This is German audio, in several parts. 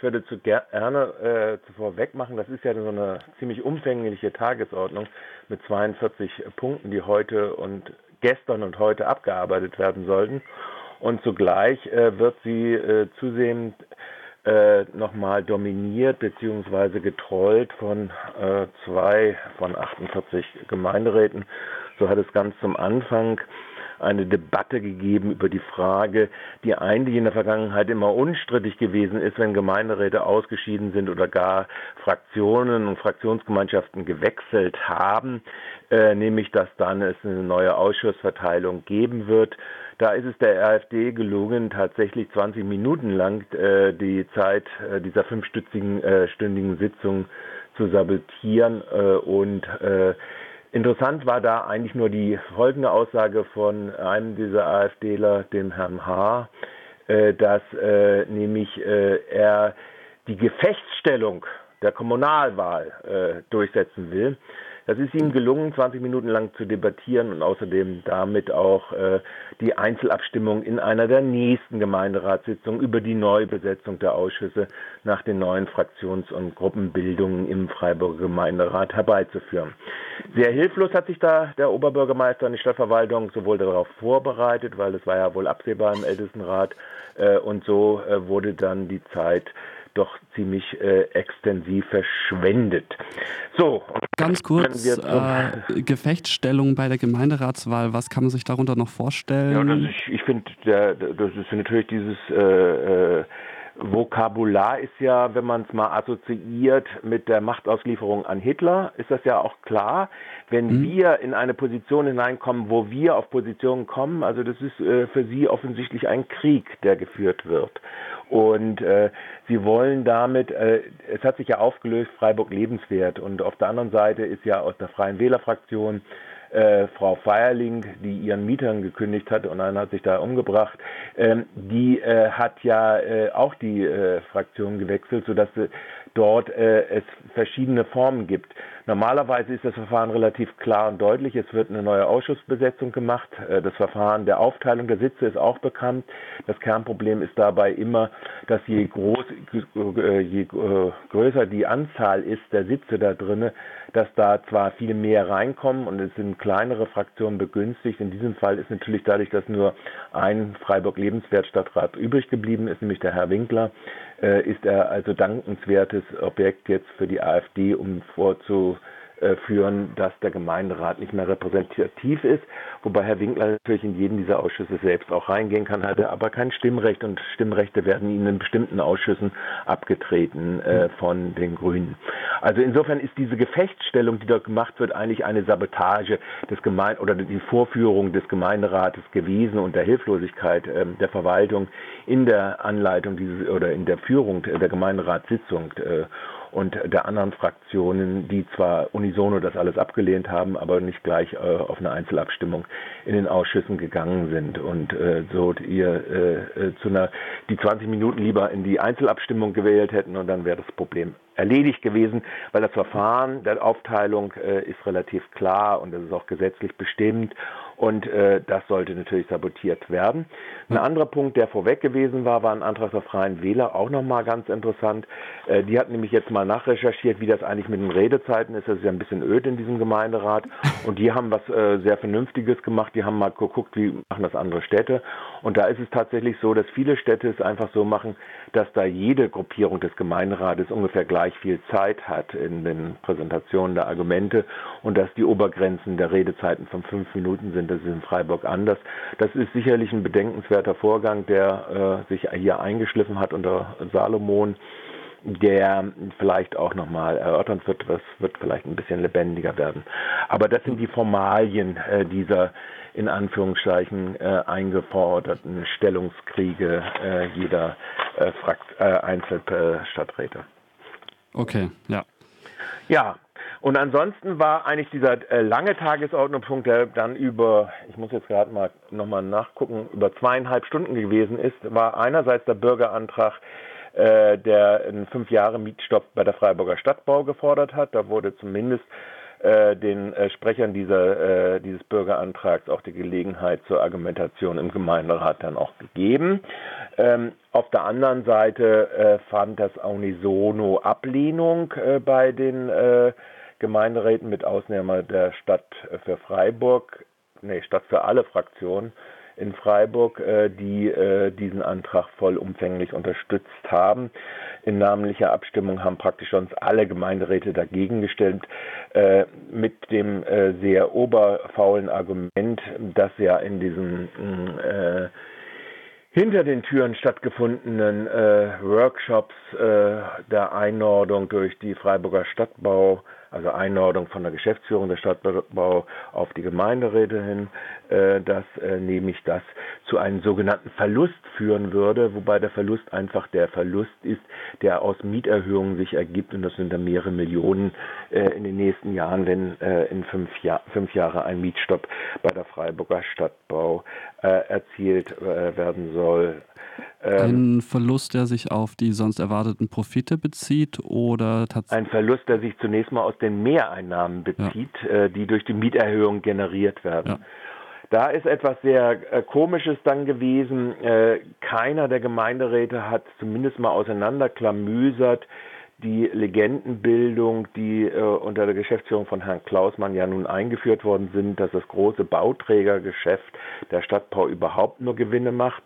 Ich würde zu gerne äh, zuvor wegmachen, das ist ja so eine ziemlich umfängliche Tagesordnung mit 42 Punkten, die heute und gestern und heute abgearbeitet werden sollten. Und zugleich äh, wird sie äh, zusehends äh, nochmal dominiert bzw. getrollt von äh, zwei von 48 Gemeinderäten. So hat es ganz zum Anfang eine Debatte gegeben über die Frage, die eigentlich in der Vergangenheit immer unstrittig gewesen ist, wenn Gemeinderäte ausgeschieden sind oder gar Fraktionen und Fraktionsgemeinschaften gewechselt haben, äh, nämlich dass dann es eine neue Ausschussverteilung geben wird. Da ist es der AfD gelungen, tatsächlich 20 Minuten lang äh, die Zeit äh, dieser fünfstündigen äh, stündigen Sitzung zu sabotieren äh, und äh, Interessant war da eigentlich nur die folgende Aussage von einem dieser AfDler, dem Herrn H., äh, dass äh, nämlich äh, er die Gefechtsstellung der Kommunalwahl äh, durchsetzen will. Das ist ihm gelungen, 20 Minuten lang zu debattieren und außerdem damit auch äh, die Einzelabstimmung in einer der nächsten Gemeinderatssitzungen über die Neubesetzung der Ausschüsse nach den neuen Fraktions- und Gruppenbildungen im Freiburger Gemeinderat herbeizuführen. Sehr hilflos hat sich da der Oberbürgermeister und die Stadtverwaltung sowohl darauf vorbereitet, weil es war ja wohl absehbar im Ältestenrat, äh, und so äh, wurde dann die Zeit doch ziemlich äh, extensiv verschwendet. So. Ganz kurz, äh, Gefechtsstellung bei der Gemeinderatswahl, was kann man sich darunter noch vorstellen? Ja, das ist, ich finde, das ist natürlich dieses äh, äh, Vokabular ist ja, wenn man es mal assoziiert mit der Machtauslieferung an Hitler, ist das ja auch klar. Wenn mhm. wir in eine Position hineinkommen, wo wir auf Positionen kommen, also das ist äh, für sie offensichtlich ein Krieg, der geführt wird. Und äh, sie wollen damit, äh, es hat sich ja aufgelöst, Freiburg lebenswert. Und auf der anderen Seite ist ja aus der Freien Wählerfraktion äh, Frau Feierling, die ihren Mietern gekündigt hat und einer hat sich da umgebracht, ähm, die äh, hat ja äh, auch die äh, Fraktion gewechselt, sodass äh, dort äh, es verschiedene Formen gibt. Normalerweise ist das Verfahren relativ klar und deutlich. Es wird eine neue Ausschussbesetzung gemacht. Äh, das Verfahren der Aufteilung der Sitze ist auch bekannt. Das Kernproblem ist dabei immer, dass je, groß, äh, je äh, größer die Anzahl ist der Sitze da drinnen, dass da zwar viel mehr reinkommen und es sind kleinere Fraktionen begünstigt. In diesem Fall ist natürlich dadurch, dass nur ein Freiburg-Lebenswert-Stadtrat übrig geblieben ist, nämlich der Herr Winkler, ist er also dankenswertes Objekt jetzt für die AfD, um vorzu äh, führen, dass der Gemeinderat nicht mehr repräsentativ ist, wobei Herr Winkler natürlich in jeden dieser Ausschüsse selbst auch reingehen kann, hatte aber kein Stimmrecht und Stimmrechte werden ihnen in bestimmten Ausschüssen abgetreten äh, von den Grünen. Also insofern ist diese Gefechtsstellung, die dort gemacht wird, eigentlich eine Sabotage des Gemein oder die Vorführung des Gemeinderates gewesen und der Hilflosigkeit äh, der Verwaltung in der Anleitung dieses oder in der Führung der Gemeinderatssitzung. Äh, und der anderen Fraktionen, die zwar unisono das alles abgelehnt haben, aber nicht gleich äh, auf eine Einzelabstimmung in den Ausschüssen gegangen sind. Und äh, so ihr äh, äh zu einer die 20 Minuten lieber in die Einzelabstimmung gewählt hätten und dann wäre das Problem erledigt gewesen, weil das Verfahren der Aufteilung äh, ist relativ klar und das ist auch gesetzlich bestimmt und äh, das sollte natürlich sabotiert werden. Ein anderer Punkt, der vorweg gewesen war, war ein Antrag der Freien Wähler, auch nochmal ganz interessant. Äh, die hat nämlich jetzt mal nachrecherchiert, wie das eigentlich mit den Redezeiten ist. Das ist ja ein bisschen öd in diesem Gemeinderat und die haben was äh, sehr Vernünftiges gemacht. Die haben mal geguckt, wie machen das andere Städte und da ist es tatsächlich so, dass viele Städte es einfach so machen, dass da jede Gruppierung des Gemeinderates ungefähr gleich gleich viel Zeit hat in den Präsentationen der Argumente und dass die Obergrenzen der Redezeiten von fünf Minuten sind. Das ist in Freiburg anders. Das ist sicherlich ein bedenkenswerter Vorgang, der äh, sich hier eingeschliffen hat unter Salomon der vielleicht auch nochmal erörtern wird. Das wird vielleicht ein bisschen lebendiger werden. Aber das sind die Formalien äh, dieser in Anführungszeichen äh, eingeforderten Stellungskriege äh, jeder äh, Frakt, äh, Einzelstadträte. Okay, ja. Ja, und ansonsten war eigentlich dieser äh, lange Tagesordnungspunkt, der dann über, ich muss jetzt gerade mal nochmal nachgucken, über zweieinhalb Stunden gewesen ist, war einerseits der Bürgerantrag, äh, der einen fünf Jahre Mietstopp bei der Freiburger Stadtbau gefordert hat. Da wurde zumindest äh, den äh, Sprechern dieser, äh, dieses Bürgerantrags auch die Gelegenheit zur Argumentation im Gemeinderat dann auch gegeben. Ähm, auf der anderen Seite äh, fand das unisono Ablehnung äh, bei den äh, Gemeinderäten mit Ausnahme der Stadt für Freiburg, nee, Stadt für alle Fraktionen in Freiburg, äh, die äh, diesen Antrag vollumfänglich unterstützt haben. In namentlicher Abstimmung haben praktisch sonst alle Gemeinderäte dagegen gestellt, äh, mit dem sehr oberfaulen Argument, dass ja in diesem hinter den Türen stattgefundenen äh, Workshops äh, der Einordnung durch die Freiburger Stadtbau also Einordnung von der Geschäftsführung der Stadtbau auf die Gemeinderäte hin, dass äh, nämlich das zu einem sogenannten Verlust führen würde, wobei der Verlust einfach der Verlust ist, der aus Mieterhöhungen sich ergibt und das sind dann mehrere Millionen äh, in den nächsten Jahren, wenn äh, in fünf, Jahr, fünf Jahre ein Mietstopp bei der Freiburger Stadtbau äh, erzielt äh, werden soll. Ähm, ein Verlust, der sich auf die sonst erwarteten Profite bezieht oder tatsächlich? Ein Verlust, der sich zunächst mal aus den Mehreinnahmen bezieht, ja. äh, die durch die Mieterhöhung generiert werden. Ja. Da ist etwas sehr äh, Komisches dann gewesen. Äh, keiner der Gemeinderäte hat zumindest mal auseinanderklamüsert die Legendenbildung, die äh, unter der Geschäftsführung von Herrn Klausmann ja nun eingeführt worden sind, dass das große Bauträgergeschäft der Stadtbau überhaupt nur Gewinne macht.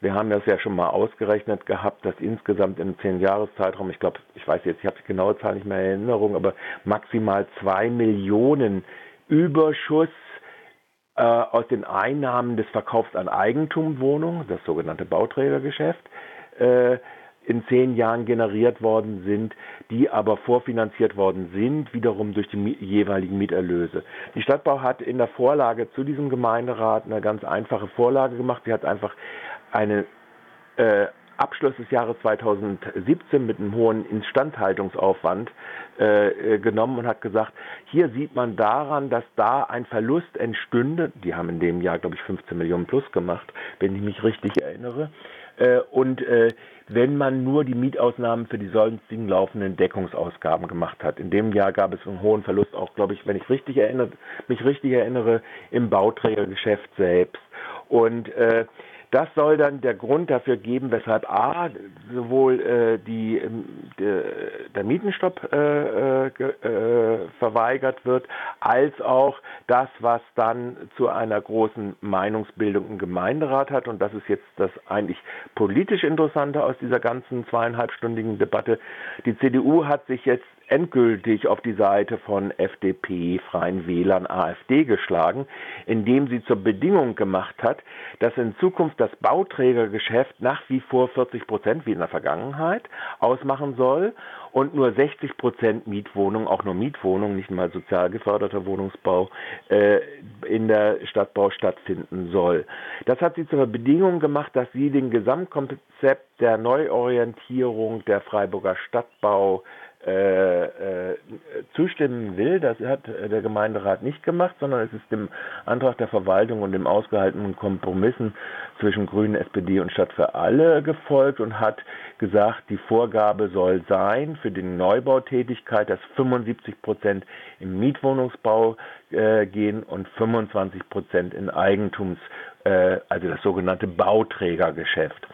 Wir haben das ja schon mal ausgerechnet gehabt, dass insgesamt im Zehn-Jahres-Zeitraum, ich glaube, ich weiß jetzt, ich habe die genaue Zahl nicht mehr in Erinnerung, aber maximal zwei Millionen Überschuss äh, aus den Einnahmen des Verkaufs an Eigentumwohnungen, das sogenannte Bauträgergeschäft, äh, in zehn Jahren generiert worden sind, die aber vorfinanziert worden sind, wiederum durch die jeweiligen Mieterlöse. Die Stadtbau hat in der Vorlage zu diesem Gemeinderat eine ganz einfache Vorlage gemacht. Sie hat einfach einen äh, Abschluss des Jahres 2017 mit einem hohen Instandhaltungsaufwand äh, genommen und hat gesagt, hier sieht man daran, dass da ein Verlust entstünde. Die haben in dem Jahr, glaube ich, 15 Millionen plus gemacht, wenn ich mich richtig erinnere. Äh, und äh, wenn man nur die Mietausnahmen für die sonstigen laufenden Deckungsausgaben gemacht hat. In dem Jahr gab es einen hohen Verlust, auch glaube ich, wenn ich richtig erinnere, mich richtig erinnere, im Bauträgergeschäft selbst. Und äh, das soll dann der Grund dafür geben, weshalb A, sowohl äh, die, ähm, de, der Mietenstopp äh, äh, äh, verweigert wird, als auch das, was dann zu einer großen Meinungsbildung im Gemeinderat hat. Und das ist jetzt das eigentlich politisch Interessante aus dieser ganzen zweieinhalbstündigen Debatte. Die CDU hat sich jetzt endgültig auf die Seite von FDP, Freien Wählern, AfD geschlagen, indem sie zur Bedingung gemacht hat, dass in Zukunft das Bauträgergeschäft nach wie vor 40 Prozent wie in der Vergangenheit ausmachen soll und nur 60 Prozent Mietwohnungen, auch nur Mietwohnungen, nicht mal sozial geförderter Wohnungsbau, äh, in der Stadtbau stattfinden soll. Das hat sie zur Bedingung gemacht, dass sie den Gesamtkonzept der Neuorientierung der Freiburger Stadtbau äh, äh, zustimmen will. Das hat der Gemeinderat nicht gemacht, sondern es ist dem Antrag der Verwaltung und dem ausgehaltenen Kompromissen zwischen Grünen, SPD und Stadt für alle gefolgt und hat gesagt, die Vorgabe soll sein für die Neubautätigkeit, dass 75 Prozent im Mietwohnungsbau äh, gehen und 25 Prozent in Eigentums, äh, also das sogenannte Bauträgergeschäft.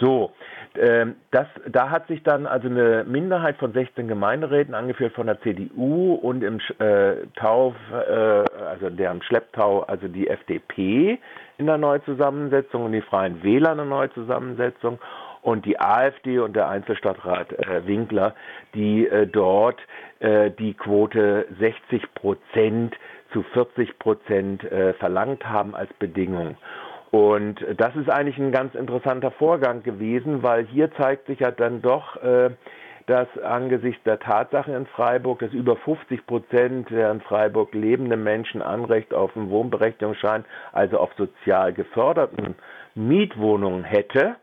So, das, da hat sich dann also eine Minderheit von 16 Gemeinderäten angeführt von der CDU und im äh, Tau, äh, also deren Schlepptau, also die FDP in der Neuzusammensetzung und die Freien Wähler in der Neuzusammensetzung und die AfD und der Einzelstadtrat äh, Winkler, die äh, dort äh, die Quote 60 Prozent zu 40 Prozent äh, verlangt haben als Bedingung. Und das ist eigentlich ein ganz interessanter Vorgang gewesen, weil hier zeigt sich ja dann doch, äh, dass angesichts der Tatsache in Freiburg, dass über 50 Prozent der in Freiburg lebenden Menschen Anrecht auf einen Wohnberechtigungsschein, also auf sozial geförderten Mietwohnungen hätte,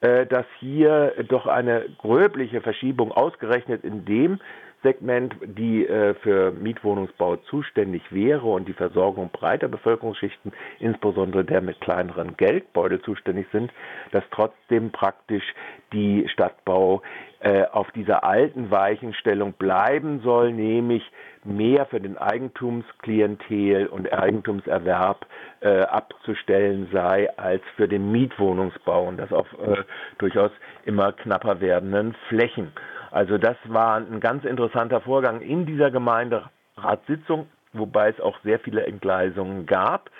äh, dass hier doch eine gröbliche Verschiebung ausgerechnet in dem Segment, die äh, für Mietwohnungsbau zuständig wäre und die Versorgung breiter Bevölkerungsschichten, insbesondere der mit kleineren Geldbeutel zuständig sind, dass trotzdem praktisch die Stadtbau äh, auf dieser alten Weichenstellung bleiben soll, nämlich mehr für den Eigentumsklientel und Eigentumserwerb äh, abzustellen sei als für den Mietwohnungsbau und das auf äh, durchaus immer knapper werdenden Flächen. Also das war ein ganz interessanter Vorgang in dieser Gemeinderatssitzung, wobei es auch sehr viele Entgleisungen gab.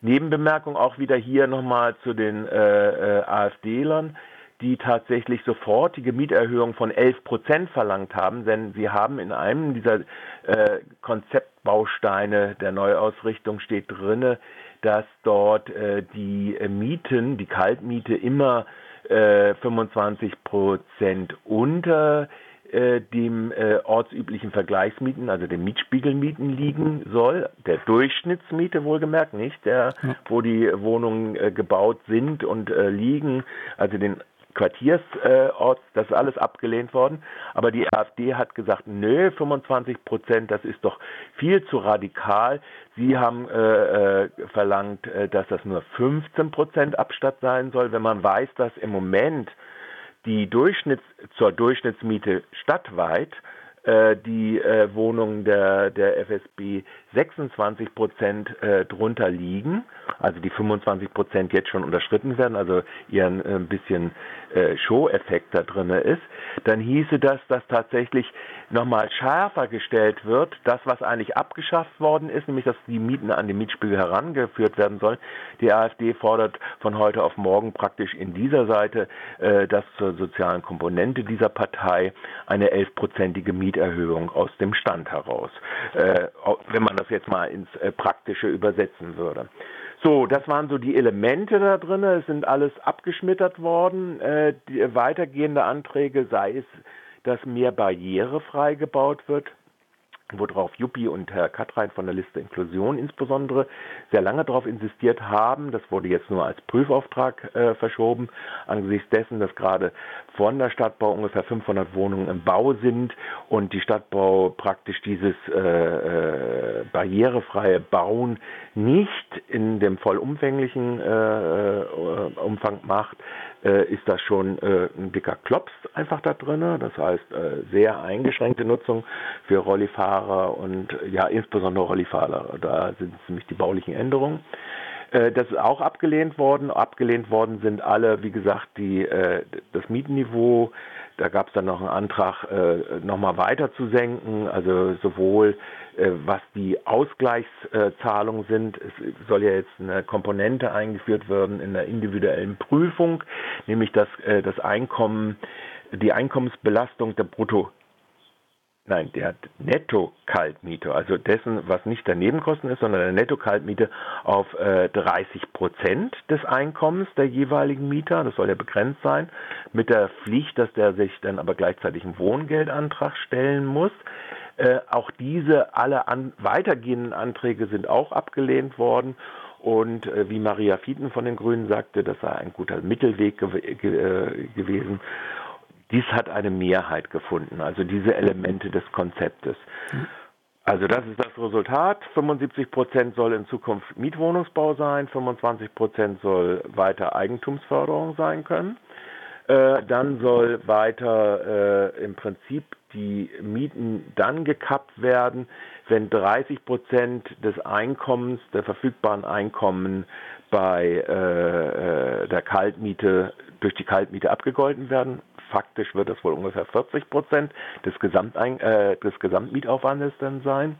Nebenbemerkung auch wieder hier nochmal zu den äh, äh, AfD-Lern die tatsächlich sofortige Mieterhöhung von 11 Prozent verlangt haben, denn sie haben in einem dieser äh, Konzeptbausteine der Neuausrichtung steht drinne, dass dort äh, die Mieten, die Kaltmiete immer äh, 25 Prozent unter äh, dem äh, ortsüblichen Vergleichsmieten, also den Mietspiegelmieten liegen soll, der Durchschnittsmiete wohlgemerkt, nicht der, wo die Wohnungen äh, gebaut sind und äh, liegen, also den Quartiersort, das ist alles abgelehnt worden. Aber die AfD hat gesagt, nö, 25 Prozent, das ist doch viel zu radikal. Sie haben äh, äh, verlangt, äh, dass das nur 15 Prozent Abstatt sein soll. Wenn man weiß, dass im Moment die Durchschnitts zur Durchschnittsmiete stadtweit äh, die äh, Wohnungen der, der FSB 26 Prozent äh, drunter liegen, also die 25 Prozent jetzt schon unterschritten werden, also ihren ein bisschen äh, Show-Effekt da drin ist, dann hieße das, dass tatsächlich nochmal schärfer gestellt wird, das, was eigentlich abgeschafft worden ist, nämlich dass die Mieten an den Mietspiegel herangeführt werden sollen. Die AfD fordert von heute auf morgen praktisch in dieser Seite, äh, dass zur sozialen Komponente dieser Partei eine elfprozentige Mieterhöhung aus dem Stand heraus, äh, wenn man das jetzt mal ins äh, Praktische übersetzen würde. So, das waren so die Elemente da drin. Es sind alles abgeschmettert worden. Äh, die, weitergehende Anträge, sei es, dass mehr barrierefrei gebaut wird, worauf Juppie und Herr Katrein von der Liste Inklusion insbesondere sehr lange darauf insistiert haben. Das wurde jetzt nur als Prüfauftrag äh, verschoben, angesichts dessen, dass gerade von der Stadtbau ungefähr 500 Wohnungen im Bau sind und die Stadtbau praktisch dieses äh, äh, barrierefreie Bauen nicht in dem vollumfänglichen äh, äh, Umfang macht, äh, ist das schon ein dicker Klops einfach da drin. Das heißt, sehr eingeschränkte Nutzung für Rollifahrer und ja, insbesondere Rollifahrer. Da sind nämlich die baulichen Änderungen. Äh, das ist auch abgelehnt worden. Abgelehnt worden sind alle, wie gesagt, die, äh, das Mietenniveau. Da gab es dann noch einen Antrag, äh, nochmal weiter zu senken, also sowohl was die Ausgleichszahlungen sind. Es soll ja jetzt eine Komponente eingeführt werden in der individuellen Prüfung, nämlich dass das Einkommen, die Einkommensbelastung der Brutto Nein, der hat Netto-Kaltmiete, also dessen, was nicht der Nebenkosten ist, sondern der Netto-Kaltmiete auf äh, 30 Prozent des Einkommens der jeweiligen Mieter. Das soll ja begrenzt sein, mit der Pflicht, dass der sich dann aber gleichzeitig einen Wohngeldantrag stellen muss. Äh, auch diese, alle an, weitergehenden Anträge sind auch abgelehnt worden. Und äh, wie Maria Fieten von den Grünen sagte, das sei ein guter Mittelweg gew ge äh, gewesen. Dies hat eine Mehrheit gefunden, also diese Elemente des Konzeptes. Also das ist das Resultat. 75 Prozent soll in Zukunft Mietwohnungsbau sein, 25 Prozent soll weiter Eigentumsförderung sein können. Äh, dann soll weiter äh, im Prinzip die Mieten dann gekappt werden, wenn 30 Prozent des Einkommens, der verfügbaren Einkommen bei äh, äh der Kaltmiete durch die Kaltmiete abgegolten werden faktisch wird es wohl ungefähr 40 Prozent des, Gesamtein äh, des Gesamtmietaufwandes dann sein.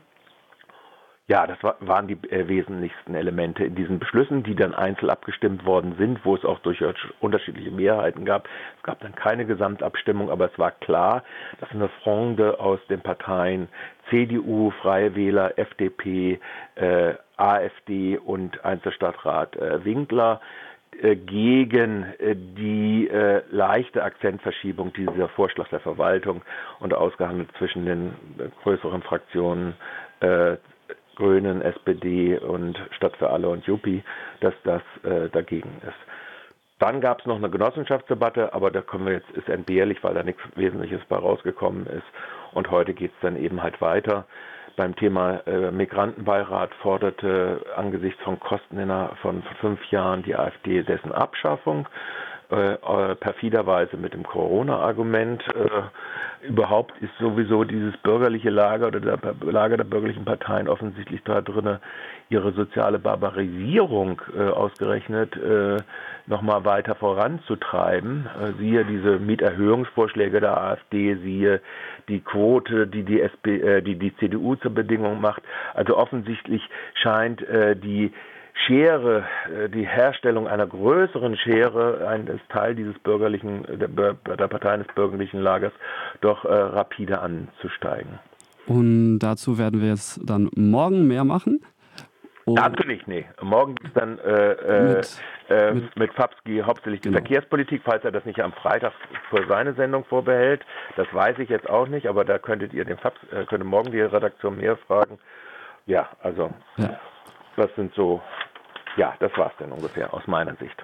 Ja, das war, waren die äh, wesentlichsten Elemente in diesen Beschlüssen, die dann einzeln abgestimmt worden sind, wo es auch durchaus unterschiedliche Mehrheiten gab. Es gab dann keine Gesamtabstimmung, aber es war klar, dass eine Fronde aus den Parteien CDU, Freie Wähler, FDP, äh, AfD und Einzelstadtrat äh, Winkler gegen äh, die äh, leichte Akzentverschiebung dieser Vorschlag der Verwaltung und ausgehandelt zwischen den größeren Fraktionen äh, Grünen, SPD und Stadt für alle und Juppie, dass das äh, dagegen ist. Dann gab es noch eine Genossenschaftsdebatte, aber da können wir jetzt, ist entbehrlich, weil da nichts Wesentliches bei rausgekommen ist. Und heute geht es dann eben halt weiter. Beim Thema äh, Migrantenbeirat forderte angesichts von Kosten innerhalb von fünf Jahren die AfD dessen Abschaffung. Äh, äh, perfiderweise mit dem Corona-Argument. Äh, überhaupt ist sowieso dieses bürgerliche Lager oder der Lager der bürgerlichen Parteien offensichtlich da drin, ihre soziale Barbarisierung äh, ausgerechnet äh, nochmal weiter voranzutreiben. Äh, siehe diese Mieterhöhungsvorschläge der AfD, siehe die Quote, die die, SP, äh, die, die CDU zur Bedingung macht. Also offensichtlich scheint die Schere, äh, die Herstellung einer größeren Schere, ein Teil dieses bürgerlichen, der, der Parteien des bürgerlichen Lagers, doch äh, rapide anzusteigen. Und dazu werden wir jetzt dann morgen mehr machen. Und Natürlich, nee. Morgen ist dann äh, äh, mit, äh, mit, mit Fabski hauptsächlich die genau. Verkehrspolitik, falls er das nicht am Freitag für seine Sendung vorbehält. Das weiß ich jetzt auch nicht, aber da könntet ihr den Fabs, äh, könnte morgen die Redaktion mehr fragen. Ja, also ja. das sind so ja, das war es dann ungefähr aus meiner Sicht.